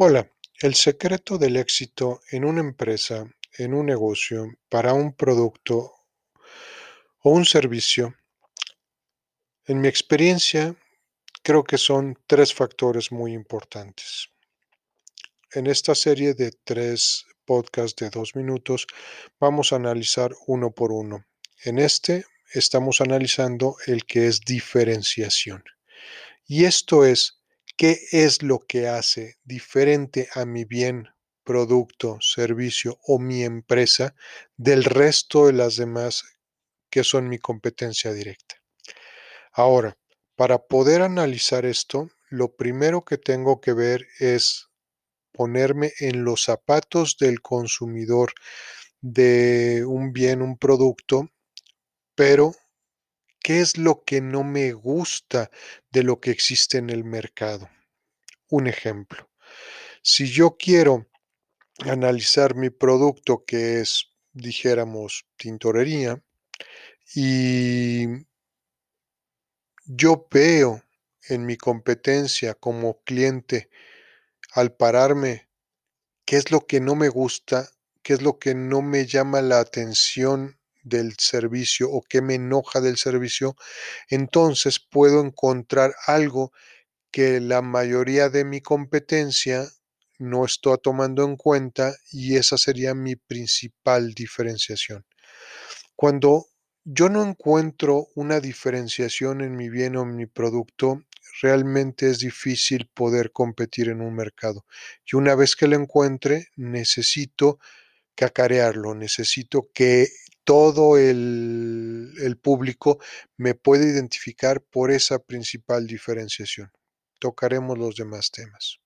Hola, el secreto del éxito en una empresa, en un negocio, para un producto o un servicio, en mi experiencia, creo que son tres factores muy importantes. En esta serie de tres podcasts de dos minutos, vamos a analizar uno por uno. En este estamos analizando el que es diferenciación. Y esto es ¿Qué es lo que hace diferente a mi bien, producto, servicio o mi empresa del resto de las demás que son mi competencia directa? Ahora, para poder analizar esto, lo primero que tengo que ver es ponerme en los zapatos del consumidor de un bien, un producto, pero ¿Qué es lo que no me gusta de lo que existe en el mercado? Un ejemplo, si yo quiero analizar mi producto que es, dijéramos, tintorería, y yo veo en mi competencia como cliente al pararme qué es lo que no me gusta, qué es lo que no me llama la atención del servicio o qué me enoja del servicio, entonces puedo encontrar algo que la mayoría de mi competencia no está tomando en cuenta y esa sería mi principal diferenciación. Cuando yo no encuentro una diferenciación en mi bien o en mi producto, realmente es difícil poder competir en un mercado. Y una vez que lo encuentre, necesito cacarearlo, necesito que todo el, el público me pueda identificar por esa principal diferenciación. Tocaremos los demás temas.